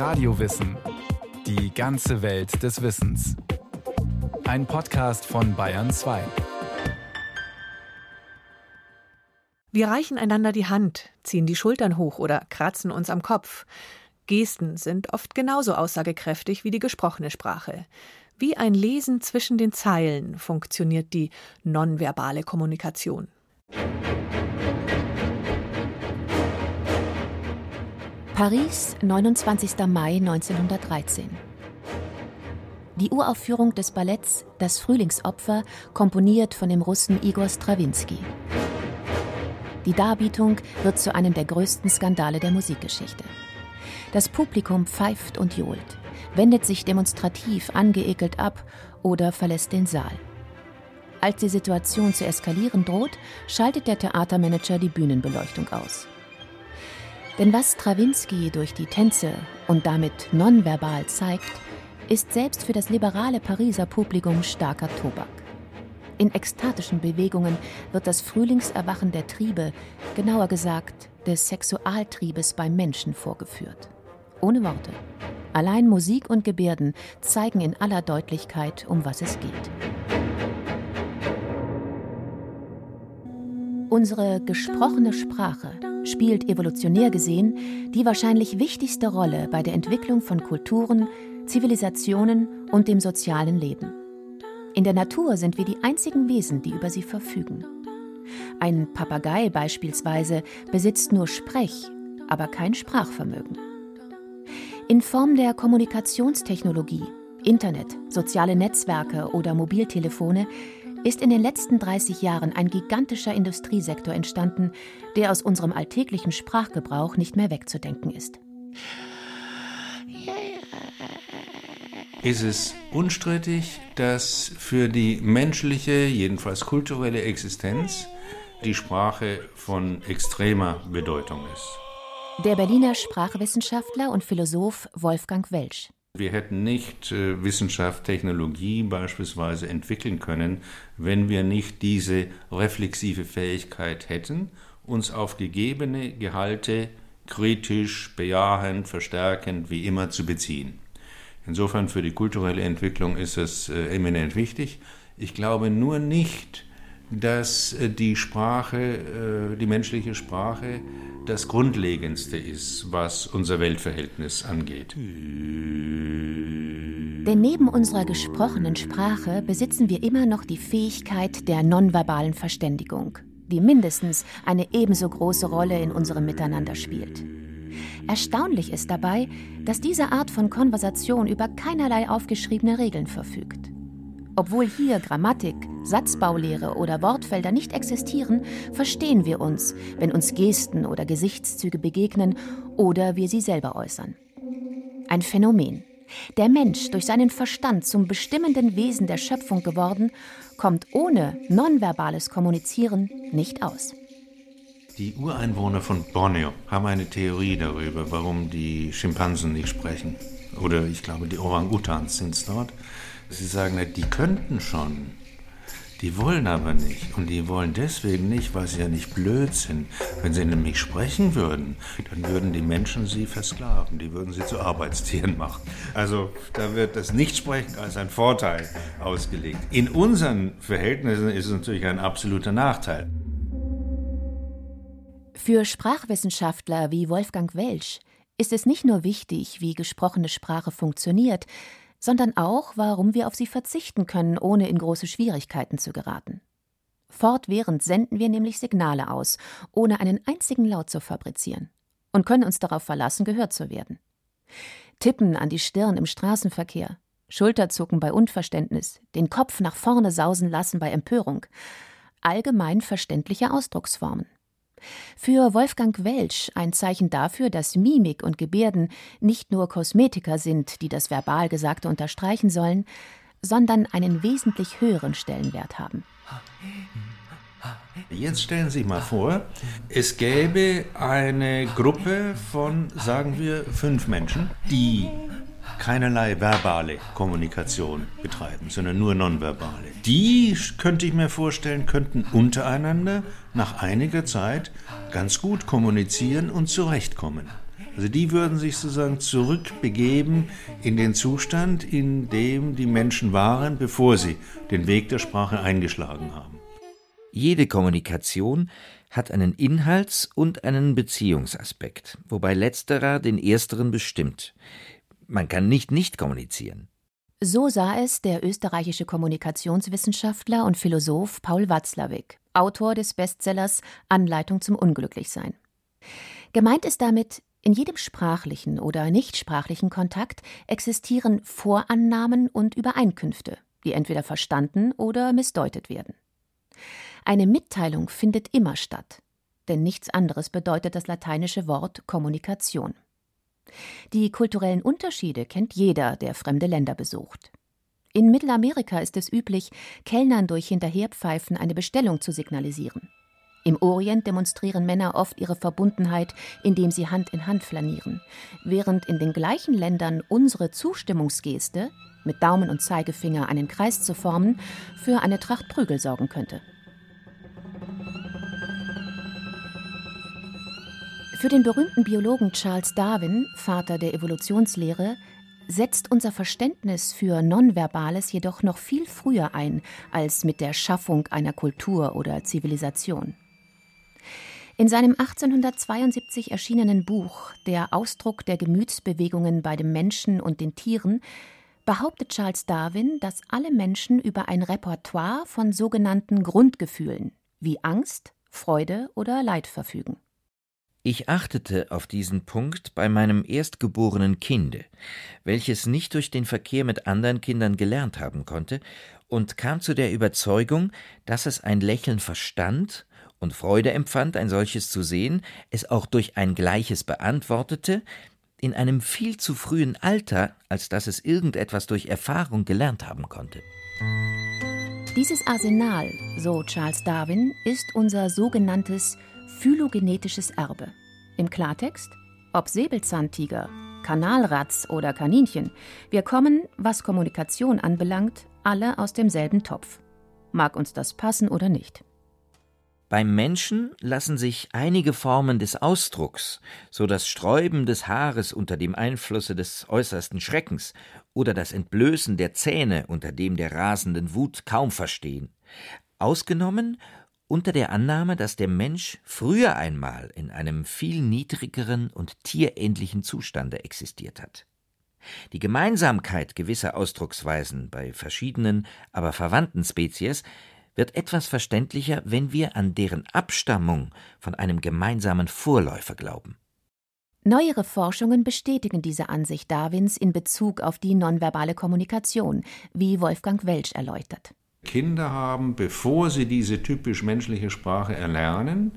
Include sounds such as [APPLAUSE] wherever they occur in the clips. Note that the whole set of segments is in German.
Radiowissen. Die ganze Welt des Wissens. Ein Podcast von Bayern 2. Wir reichen einander die Hand, ziehen die Schultern hoch oder kratzen uns am Kopf. Gesten sind oft genauso aussagekräftig wie die gesprochene Sprache. Wie ein Lesen zwischen den Zeilen funktioniert die nonverbale Kommunikation. Paris, 29. Mai 1913. Die Uraufführung des Balletts Das Frühlingsopfer, komponiert von dem Russen Igor Strawinski. Die Darbietung wird zu einem der größten Skandale der Musikgeschichte. Das Publikum pfeift und johlt, wendet sich demonstrativ angeekelt ab oder verlässt den Saal. Als die Situation zu eskalieren droht, schaltet der Theatermanager die Bühnenbeleuchtung aus. Denn was Strawinski durch die Tänze und damit nonverbal zeigt, ist selbst für das liberale Pariser Publikum starker Tobak. In ekstatischen Bewegungen wird das Frühlingserwachen der Triebe, genauer gesagt des Sexualtriebes beim Menschen vorgeführt. Ohne Worte. Allein Musik und Gebärden zeigen in aller Deutlichkeit, um was es geht. Unsere gesprochene Sprache spielt evolutionär gesehen die wahrscheinlich wichtigste Rolle bei der Entwicklung von Kulturen, Zivilisationen und dem sozialen Leben. In der Natur sind wir die einzigen Wesen, die über sie verfügen. Ein Papagei beispielsweise besitzt nur Sprech, aber kein Sprachvermögen. In Form der Kommunikationstechnologie, Internet, soziale Netzwerke oder Mobiltelefone ist in den letzten 30 Jahren ein gigantischer Industriesektor entstanden, der aus unserem alltäglichen Sprachgebrauch nicht mehr wegzudenken ist. Ist es unstrittig, dass für die menschliche, jedenfalls kulturelle Existenz die Sprache von extremer Bedeutung ist? Der Berliner Sprachwissenschaftler und Philosoph Wolfgang Welsch. Wir hätten nicht äh, Wissenschaft, Technologie beispielsweise entwickeln können, wenn wir nicht diese reflexive Fähigkeit hätten, uns auf gegebene Gehalte kritisch, bejahend, verstärkend, wie immer zu beziehen. Insofern für die kulturelle Entwicklung ist es äh, eminent wichtig. Ich glaube nur nicht, dass äh, die Sprache, äh, die menschliche Sprache, das Grundlegendste ist, was unser Weltverhältnis angeht. Denn neben unserer gesprochenen Sprache besitzen wir immer noch die Fähigkeit der nonverbalen Verständigung, die mindestens eine ebenso große Rolle in unserem Miteinander spielt. Erstaunlich ist dabei, dass diese Art von Konversation über keinerlei aufgeschriebene Regeln verfügt. Obwohl hier Grammatik, Satzbaulehre oder Wortfelder nicht existieren, verstehen wir uns, wenn uns Gesten oder Gesichtszüge begegnen oder wir sie selber äußern. Ein Phänomen. Der Mensch, durch seinen Verstand zum bestimmenden Wesen der Schöpfung geworden, kommt ohne nonverbales Kommunizieren nicht aus. Die Ureinwohner von Borneo haben eine Theorie darüber, warum die Schimpansen nicht sprechen. Oder ich glaube, die Orang-Utans sind es dort. Sie sagen, die könnten schon, die wollen aber nicht. Und die wollen deswegen nicht, weil sie ja nicht blöd sind. Wenn sie nämlich sprechen würden, dann würden die Menschen sie versklaven. Die würden sie zu Arbeitstieren machen. Also da wird das Nichtsprechen als ein Vorteil ausgelegt. In unseren Verhältnissen ist es natürlich ein absoluter Nachteil. Für Sprachwissenschaftler wie Wolfgang Welsch ist es nicht nur wichtig, wie gesprochene Sprache funktioniert, sondern auch, warum wir auf sie verzichten können, ohne in große Schwierigkeiten zu geraten. Fortwährend senden wir nämlich Signale aus, ohne einen einzigen Laut zu fabrizieren, und können uns darauf verlassen, gehört zu werden. Tippen an die Stirn im Straßenverkehr, Schulterzucken bei Unverständnis, den Kopf nach vorne sausen lassen bei Empörung, allgemein verständliche Ausdrucksformen. Für Wolfgang Welsch ein Zeichen dafür, dass Mimik und Gebärden nicht nur Kosmetika sind, die das verbal Gesagte unterstreichen sollen, sondern einen wesentlich höheren Stellenwert haben. Jetzt stellen Sie sich mal vor, es gäbe eine Gruppe von, sagen wir, fünf Menschen, die keinerlei verbale Kommunikation betreiben, sondern nur nonverbale. Die, könnte ich mir vorstellen, könnten untereinander nach einiger Zeit ganz gut kommunizieren und zurechtkommen. Also die würden sich sozusagen zurückbegeben in den Zustand, in dem die Menschen waren, bevor sie den Weg der Sprache eingeschlagen haben. Jede Kommunikation hat einen Inhalts- und einen Beziehungsaspekt, wobei letzterer den ersteren bestimmt. Man kann nicht nicht kommunizieren. So sah es der österreichische Kommunikationswissenschaftler und Philosoph Paul Watzlawick, Autor des Bestsellers Anleitung zum Unglücklichsein. Gemeint ist damit, in jedem sprachlichen oder nichtsprachlichen Kontakt existieren Vorannahmen und Übereinkünfte, die entweder verstanden oder missdeutet werden. Eine Mitteilung findet immer statt, denn nichts anderes bedeutet das lateinische Wort Kommunikation. Die kulturellen Unterschiede kennt jeder, der fremde Länder besucht. In Mittelamerika ist es üblich, Kellnern durch Hinterherpfeifen eine Bestellung zu signalisieren. Im Orient demonstrieren Männer oft ihre Verbundenheit, indem sie Hand in Hand flanieren, während in den gleichen Ländern unsere Zustimmungsgeste, mit Daumen und Zeigefinger einen Kreis zu formen, für eine Tracht Prügel sorgen könnte. Für den berühmten Biologen Charles Darwin, Vater der Evolutionslehre, setzt unser Verständnis für Nonverbales jedoch noch viel früher ein als mit der Schaffung einer Kultur oder Zivilisation. In seinem 1872 erschienenen Buch Der Ausdruck der Gemütsbewegungen bei dem Menschen und den Tieren behauptet Charles Darwin, dass alle Menschen über ein Repertoire von sogenannten Grundgefühlen wie Angst, Freude oder Leid verfügen. Ich achtete auf diesen Punkt bei meinem erstgeborenen Kinde, welches nicht durch den Verkehr mit anderen Kindern gelernt haben konnte, und kam zu der Überzeugung, dass es ein Lächeln verstand und Freude empfand, ein solches zu sehen, es auch durch ein gleiches beantwortete, in einem viel zu frühen Alter, als dass es irgendetwas durch Erfahrung gelernt haben konnte. Dieses Arsenal, so Charles Darwin, ist unser sogenanntes phylogenetisches Erbe. Im Klartext, ob Säbelzahntiger, Kanalratz oder Kaninchen, wir kommen, was Kommunikation anbelangt, alle aus demselben Topf. Mag uns das passen oder nicht. Beim Menschen lassen sich einige Formen des Ausdrucks, so das Sträuben des Haares unter dem Einflusse des äußersten Schreckens oder das Entblößen der Zähne unter dem der rasenden Wut kaum verstehen. Ausgenommen unter der Annahme, dass der Mensch früher einmal in einem viel niedrigeren und tierähnlichen Zustande existiert hat. Die Gemeinsamkeit gewisser Ausdrucksweisen bei verschiedenen, aber verwandten Spezies wird etwas verständlicher, wenn wir an deren Abstammung von einem gemeinsamen Vorläufer glauben. Neuere Forschungen bestätigen diese Ansicht Darwins in Bezug auf die nonverbale Kommunikation, wie Wolfgang Welsch erläutert. Kinder haben, bevor sie diese typisch menschliche Sprache erlernen,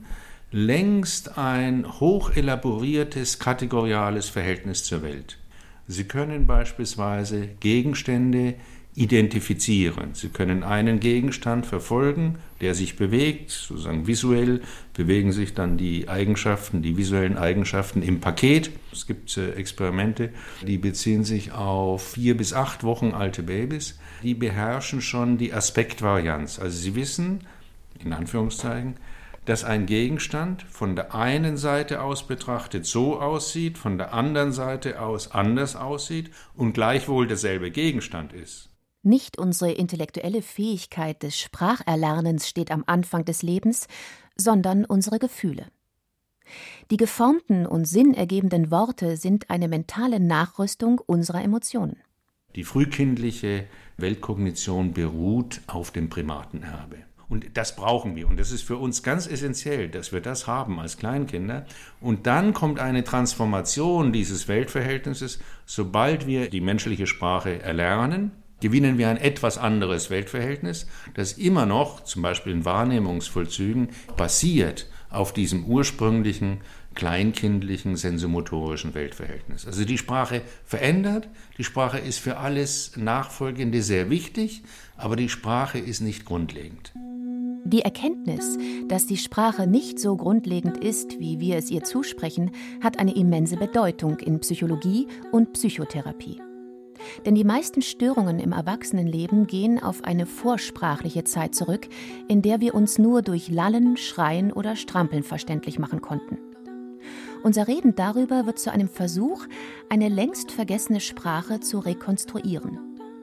längst ein hoch elaboriertes kategoriales Verhältnis zur Welt. Sie können beispielsweise Gegenstände identifizieren. Sie können einen Gegenstand verfolgen, der sich bewegt, sozusagen visuell bewegen sich dann die Eigenschaften, die visuellen Eigenschaften im Paket. Es gibt äh, Experimente, die beziehen sich auf vier bis acht Wochen alte Babys. Die beherrschen schon die Aspektvarianz. Also sie wissen, in Anführungszeichen, dass ein Gegenstand von der einen Seite aus betrachtet so aussieht, von der anderen Seite aus anders aussieht und gleichwohl derselbe Gegenstand ist. Nicht unsere intellektuelle Fähigkeit des Spracherlernens steht am Anfang des Lebens, sondern unsere Gefühle. Die geformten und sinnergebenden Worte sind eine mentale Nachrüstung unserer Emotionen. Die frühkindliche Weltkognition beruht auf dem Primatenerbe. Und das brauchen wir. Und das ist für uns ganz essentiell, dass wir das haben als Kleinkinder. Und dann kommt eine Transformation dieses Weltverhältnisses, sobald wir die menschliche Sprache erlernen gewinnen wir ein etwas anderes Weltverhältnis, das immer noch, zum Beispiel in Wahrnehmungsvollzügen, basiert auf diesem ursprünglichen kleinkindlichen sensomotorischen Weltverhältnis. Also die Sprache verändert, die Sprache ist für alles Nachfolgende sehr wichtig, aber die Sprache ist nicht grundlegend. Die Erkenntnis, dass die Sprache nicht so grundlegend ist, wie wir es ihr zusprechen, hat eine immense Bedeutung in Psychologie und Psychotherapie. Denn die meisten Störungen im Erwachsenenleben gehen auf eine vorsprachliche Zeit zurück, in der wir uns nur durch Lallen, Schreien oder Strampeln verständlich machen konnten. Unser Reden darüber wird zu einem Versuch, eine längst vergessene Sprache zu rekonstruieren.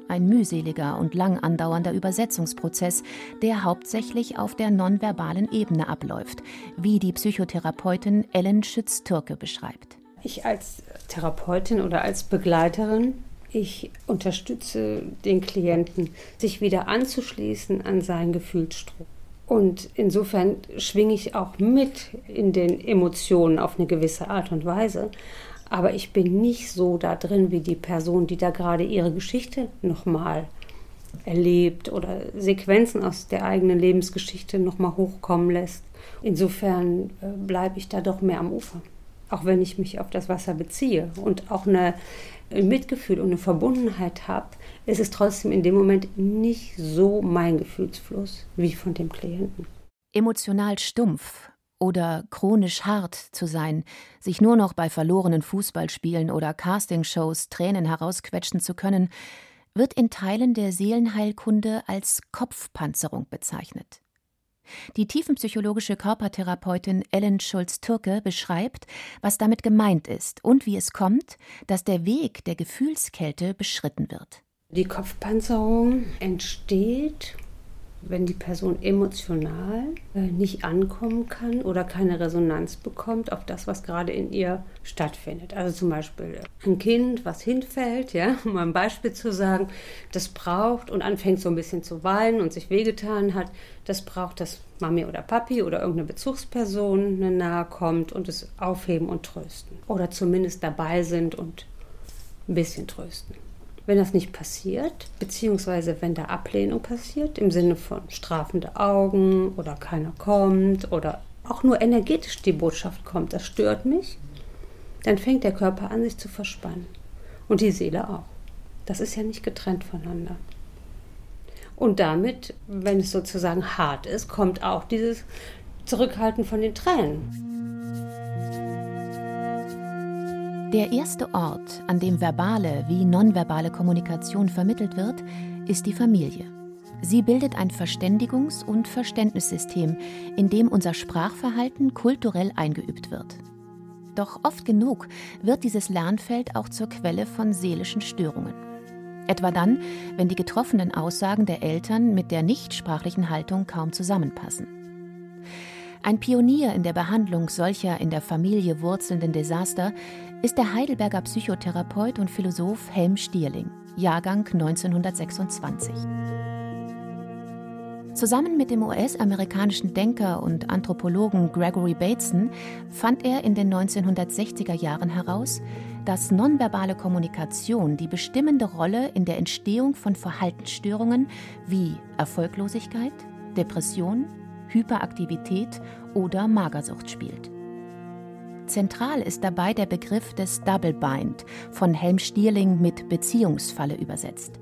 Ein mühseliger und lang andauernder Übersetzungsprozess, der hauptsächlich auf der nonverbalen Ebene abläuft, wie die Psychotherapeutin Ellen Schütz-Türke beschreibt. Ich als Therapeutin oder als Begleiterin, ich unterstütze den Klienten, sich wieder anzuschließen an seinen Gefühlsstrom. Und insofern schwinge ich auch mit in den Emotionen auf eine gewisse Art und Weise. Aber ich bin nicht so da drin wie die Person, die da gerade ihre Geschichte nochmal erlebt oder Sequenzen aus der eigenen Lebensgeschichte nochmal hochkommen lässt. Insofern äh, bleibe ich da doch mehr am Ufer. Auch wenn ich mich auf das Wasser beziehe und auch eine ein Mitgefühl und eine Verbundenheit habe, ist es trotzdem in dem Moment nicht so mein Gefühlsfluss wie von dem Klienten. Emotional stumpf oder chronisch hart zu sein, sich nur noch bei verlorenen Fußballspielen oder Castingshows Tränen herausquetschen zu können, wird in Teilen der Seelenheilkunde als Kopfpanzerung bezeichnet. Die tiefenpsychologische Körpertherapeutin Ellen Schulz-Türke beschreibt, was damit gemeint ist und wie es kommt, dass der Weg der Gefühlskälte beschritten wird. Die Kopfpanzerung entsteht wenn die Person emotional äh, nicht ankommen kann oder keine Resonanz bekommt auf das, was gerade in ihr stattfindet. Also zum Beispiel ein Kind, was hinfällt, ja, [LAUGHS] um ein Beispiel zu sagen, das braucht und anfängt so ein bisschen zu weinen und sich wehgetan hat, das braucht, dass Mami oder Papi oder irgendeine Bezugsperson nahe kommt und es aufheben und trösten. Oder zumindest dabei sind und ein bisschen trösten. Wenn das nicht passiert, beziehungsweise wenn da Ablehnung passiert, im Sinne von strafende Augen oder keiner kommt oder auch nur energetisch die Botschaft kommt, das stört mich, dann fängt der Körper an, sich zu verspannen. Und die Seele auch. Das ist ja nicht getrennt voneinander. Und damit, wenn es sozusagen hart ist, kommt auch dieses Zurückhalten von den Tränen. Der erste Ort, an dem verbale wie nonverbale Kommunikation vermittelt wird, ist die Familie. Sie bildet ein Verständigungs- und Verständnissystem, in dem unser Sprachverhalten kulturell eingeübt wird. Doch oft genug wird dieses Lernfeld auch zur Quelle von seelischen Störungen. Etwa dann, wenn die getroffenen Aussagen der Eltern mit der nichtsprachlichen Haltung kaum zusammenpassen. Ein Pionier in der Behandlung solcher in der Familie wurzelnden Desaster ist der Heidelberger Psychotherapeut und Philosoph Helm Stierling, Jahrgang 1926. Zusammen mit dem US-amerikanischen Denker und Anthropologen Gregory Bateson fand er in den 1960er Jahren heraus, dass nonverbale Kommunikation die bestimmende Rolle in der Entstehung von Verhaltensstörungen wie Erfolglosigkeit, Depression, Hyperaktivität oder Magersucht spielt. Zentral ist dabei der Begriff des Double Bind, von Helm Stierling mit Beziehungsfalle übersetzt.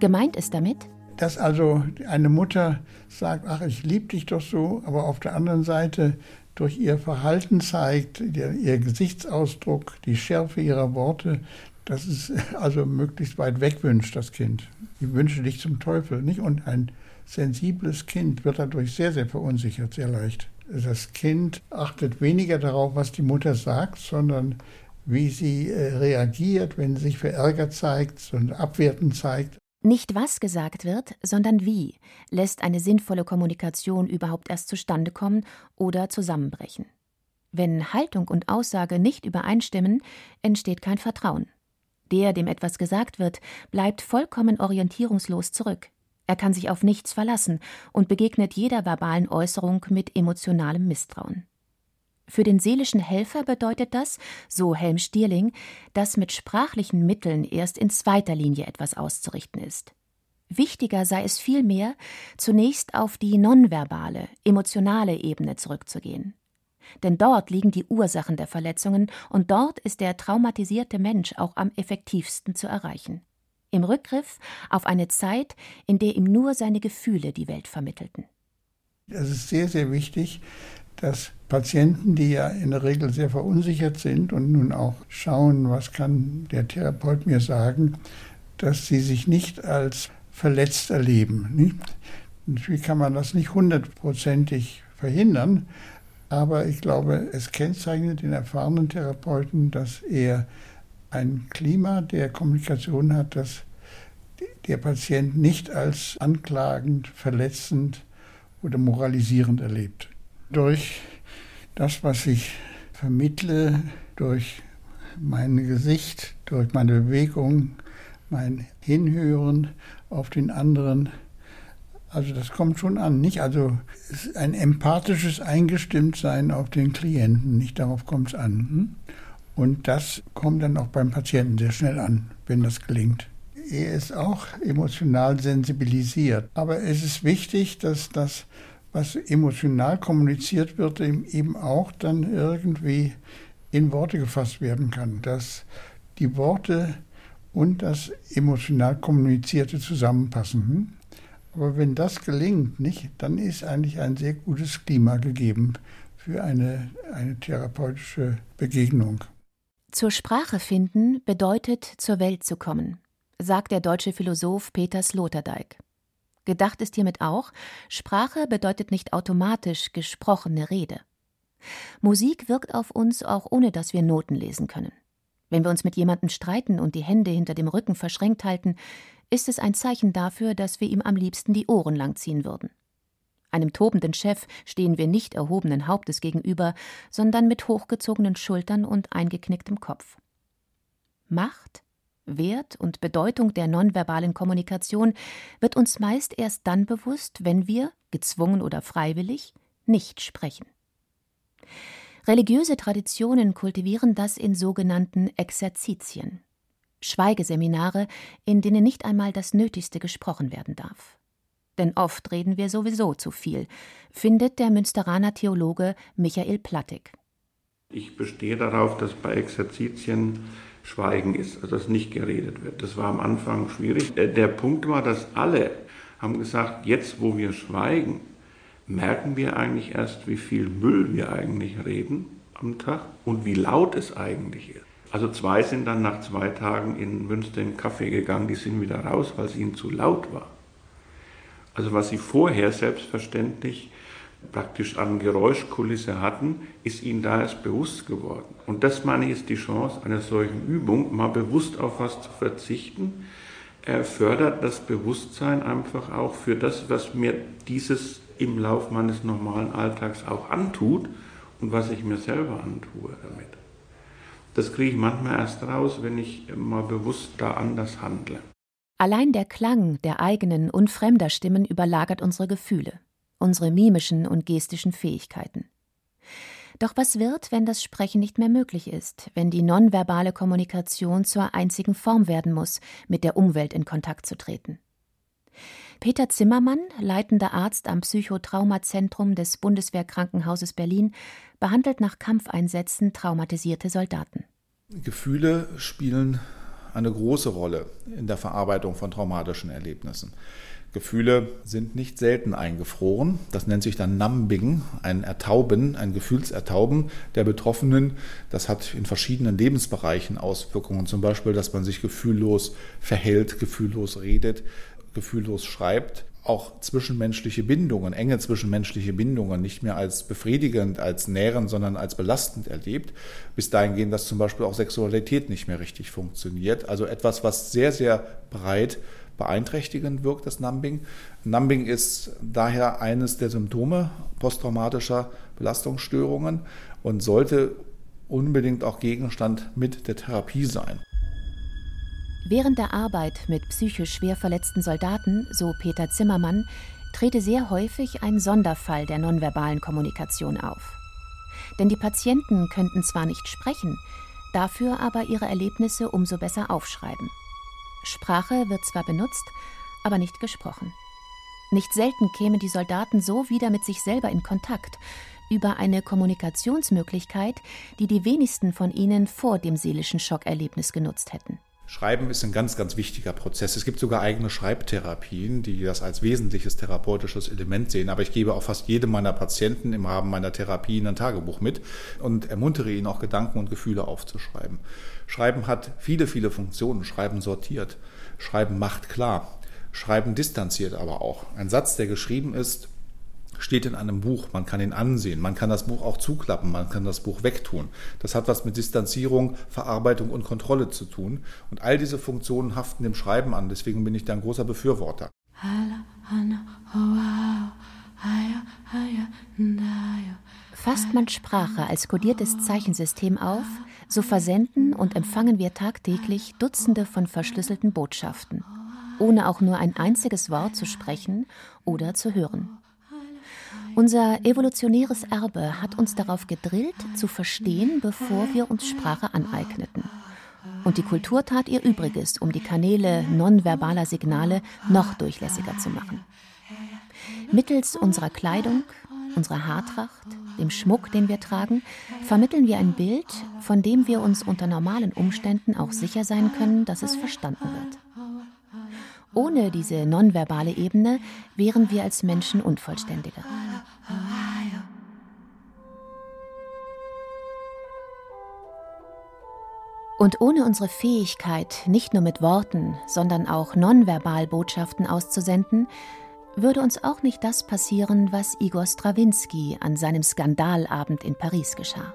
Gemeint ist damit, dass also eine Mutter sagt, ach, ich liebe dich doch so, aber auf der anderen Seite durch ihr Verhalten zeigt, ihr Gesichtsausdruck, die Schärfe ihrer Worte, dass [LAUGHS] es also möglichst weit weg wünscht, das Kind. Ich wünsche dich zum Teufel, nicht? Und ein sensibles Kind wird dadurch sehr, sehr verunsichert, sehr leicht. Das Kind achtet weniger darauf, was die Mutter sagt, sondern wie sie äh, reagiert, wenn sie sich verärgert zeigt und abwertend zeigt. Nicht was gesagt wird, sondern wie lässt eine sinnvolle Kommunikation überhaupt erst zustande kommen oder zusammenbrechen. Wenn Haltung und Aussage nicht übereinstimmen, entsteht kein Vertrauen. Der, dem etwas gesagt wird, bleibt vollkommen orientierungslos zurück. Er kann sich auf nichts verlassen und begegnet jeder verbalen Äußerung mit emotionalem Misstrauen. Für den seelischen Helfer bedeutet das, so Helm Stierling, dass mit sprachlichen Mitteln erst in zweiter Linie etwas auszurichten ist. Wichtiger sei es vielmehr, zunächst auf die nonverbale, emotionale Ebene zurückzugehen. Denn dort liegen die Ursachen der Verletzungen und dort ist der traumatisierte Mensch auch am effektivsten zu erreichen im Rückgriff auf eine Zeit, in der ihm nur seine Gefühle die Welt vermittelten. Es ist sehr, sehr wichtig, dass Patienten, die ja in der Regel sehr verunsichert sind und nun auch schauen, was kann der Therapeut mir sagen, dass sie sich nicht als verletzt erleben. Natürlich kann man das nicht hundertprozentig verhindern, Aber ich glaube, es kennzeichnet den erfahrenen Therapeuten, dass er ein Klima der Kommunikation hat, das der Patient nicht als anklagend, verletzend oder moralisierend erlebt. Durch das, was ich vermittle, durch mein Gesicht, durch meine Bewegung, mein Hinhören auf den anderen, also das kommt schon an, nicht? Also ein empathisches Eingestimmtsein auf den Klienten, nicht darauf kommt es an. Hm? Und das kommt dann auch beim Patienten sehr schnell an, wenn das gelingt. Er ist auch emotional sensibilisiert. Aber es ist wichtig, dass das, was emotional kommuniziert wird, eben auch dann irgendwie in Worte gefasst werden kann. Dass die Worte und das emotional kommunizierte zusammenpassen. Hm? Aber wenn das gelingt, nicht, dann ist eigentlich ein sehr gutes Klima gegeben für eine, eine therapeutische Begegnung. Zur Sprache finden bedeutet zur Welt zu kommen, sagt der deutsche Philosoph Peter Sloterdijk. Gedacht ist hiermit auch, Sprache bedeutet nicht automatisch gesprochene Rede. Musik wirkt auf uns auch ohne dass wir Noten lesen können. Wenn wir uns mit jemandem streiten und die Hände hinter dem Rücken verschränkt halten, ist es ein Zeichen dafür, dass wir ihm am liebsten die Ohren langziehen würden. Einem tobenden Chef stehen wir nicht erhobenen Hauptes gegenüber, sondern mit hochgezogenen Schultern und eingeknicktem Kopf. Macht, Wert und Bedeutung der nonverbalen Kommunikation wird uns meist erst dann bewusst, wenn wir, gezwungen oder freiwillig, nicht sprechen. Religiöse Traditionen kultivieren das in sogenannten Exerzitien, Schweigeseminare, in denen nicht einmal das Nötigste gesprochen werden darf denn oft reden wir sowieso zu viel, findet der Münsteraner Theologe Michael Plattig. Ich bestehe darauf, dass bei Exerzitien Schweigen ist, also dass nicht geredet wird. Das war am Anfang schwierig. Äh, der Punkt war, dass alle haben gesagt, jetzt wo wir schweigen, merken wir eigentlich erst, wie viel Müll wir eigentlich reden am Tag und wie laut es eigentlich ist. Also zwei sind dann nach zwei Tagen in Münster in den Kaffee gegangen, die sind wieder raus, weil es ihnen zu laut war. Also was sie vorher selbstverständlich praktisch an Geräuschkulisse hatten, ist ihnen da erst bewusst geworden. Und das meine ich ist die Chance einer solchen Übung, mal bewusst auf was zu verzichten. Er fördert das Bewusstsein einfach auch für das, was mir dieses im Lauf meines normalen Alltags auch antut und was ich mir selber antue damit. Das kriege ich manchmal erst raus, wenn ich mal bewusst da anders handle. Allein der Klang der eigenen und fremder Stimmen überlagert unsere Gefühle, unsere mimischen und gestischen Fähigkeiten. Doch was wird, wenn das Sprechen nicht mehr möglich ist, wenn die nonverbale Kommunikation zur einzigen Form werden muss, mit der Umwelt in Kontakt zu treten? Peter Zimmermann, leitender Arzt am Psychotraumazentrum des Bundeswehrkrankenhauses Berlin, behandelt nach Kampfeinsätzen traumatisierte Soldaten. Gefühle spielen eine große Rolle in der Verarbeitung von traumatischen Erlebnissen. Gefühle sind nicht selten eingefroren. Das nennt sich dann Numbing, ein Ertauben, ein Gefühlsertauben der Betroffenen. Das hat in verschiedenen Lebensbereichen Auswirkungen. Zum Beispiel, dass man sich gefühllos verhält, gefühllos redet, gefühllos schreibt auch zwischenmenschliche Bindungen, enge zwischenmenschliche Bindungen nicht mehr als befriedigend, als nährend, sondern als belastend erlebt. Bis dahin gehen, dass zum Beispiel auch Sexualität nicht mehr richtig funktioniert. Also etwas, was sehr, sehr breit beeinträchtigend wirkt, das Numbing. Numbing ist daher eines der Symptome posttraumatischer Belastungsstörungen und sollte unbedingt auch Gegenstand mit der Therapie sein. Während der Arbeit mit psychisch schwer verletzten Soldaten, so Peter Zimmermann, trete sehr häufig ein Sonderfall der nonverbalen Kommunikation auf. Denn die Patienten könnten zwar nicht sprechen, dafür aber ihre Erlebnisse umso besser aufschreiben. Sprache wird zwar benutzt, aber nicht gesprochen. Nicht selten kämen die Soldaten so wieder mit sich selber in Kontakt, über eine Kommunikationsmöglichkeit, die die wenigsten von ihnen vor dem seelischen Schockerlebnis genutzt hätten. Schreiben ist ein ganz, ganz wichtiger Prozess. Es gibt sogar eigene Schreibtherapien, die das als wesentliches therapeutisches Element sehen. Aber ich gebe auch fast jedem meiner Patienten im Rahmen meiner Therapie ein Tagebuch mit und ermuntere ihn auch Gedanken und Gefühle aufzuschreiben. Schreiben hat viele, viele Funktionen. Schreiben sortiert. Schreiben macht klar. Schreiben distanziert aber auch. Ein Satz, der geschrieben ist, steht in einem Buch, man kann ihn ansehen, man kann das Buch auch zuklappen, man kann das Buch wegtun. Das hat was mit Distanzierung, Verarbeitung und Kontrolle zu tun. Und all diese Funktionen haften dem Schreiben an. Deswegen bin ich da ein großer Befürworter. Fasst man Sprache als kodiertes Zeichensystem auf, so versenden und empfangen wir tagtäglich Dutzende von verschlüsselten Botschaften, ohne auch nur ein einziges Wort zu sprechen oder zu hören. Unser evolutionäres Erbe hat uns darauf gedrillt, zu verstehen, bevor wir uns Sprache aneigneten. Und die Kultur tat ihr Übriges, um die Kanäle nonverbaler Signale noch durchlässiger zu machen. Mittels unserer Kleidung, unserer Haartracht, dem Schmuck, den wir tragen, vermitteln wir ein Bild, von dem wir uns unter normalen Umständen auch sicher sein können, dass es verstanden wird. Ohne diese nonverbale Ebene wären wir als Menschen unvollständiger. Und ohne unsere Fähigkeit, nicht nur mit Worten, sondern auch nonverbal Botschaften auszusenden, würde uns auch nicht das passieren, was Igor Strawinski an seinem Skandalabend in Paris geschah.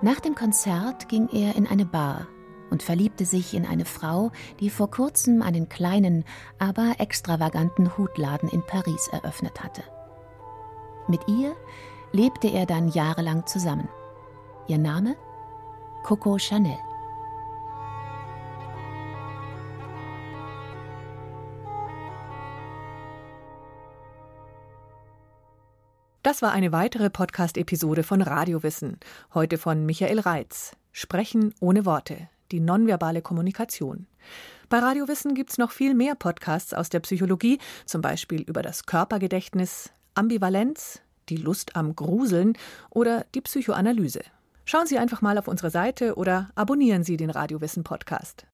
Nach dem Konzert ging er in eine Bar und verliebte sich in eine Frau, die vor kurzem einen kleinen, aber extravaganten Hutladen in Paris eröffnet hatte. Mit ihr lebte er dann jahrelang zusammen. Ihr Name? Coco Chanel. Das war eine weitere Podcast-Episode von Radiowissen. Heute von Michael Reitz. Sprechen ohne Worte. Die nonverbale Kommunikation. Bei Radiowissen gibt es noch viel mehr Podcasts aus der Psychologie, zum Beispiel über das Körpergedächtnis, Ambivalenz, die Lust am Gruseln oder die Psychoanalyse. Schauen Sie einfach mal auf unsere Seite oder abonnieren Sie den Radiowissen Podcast.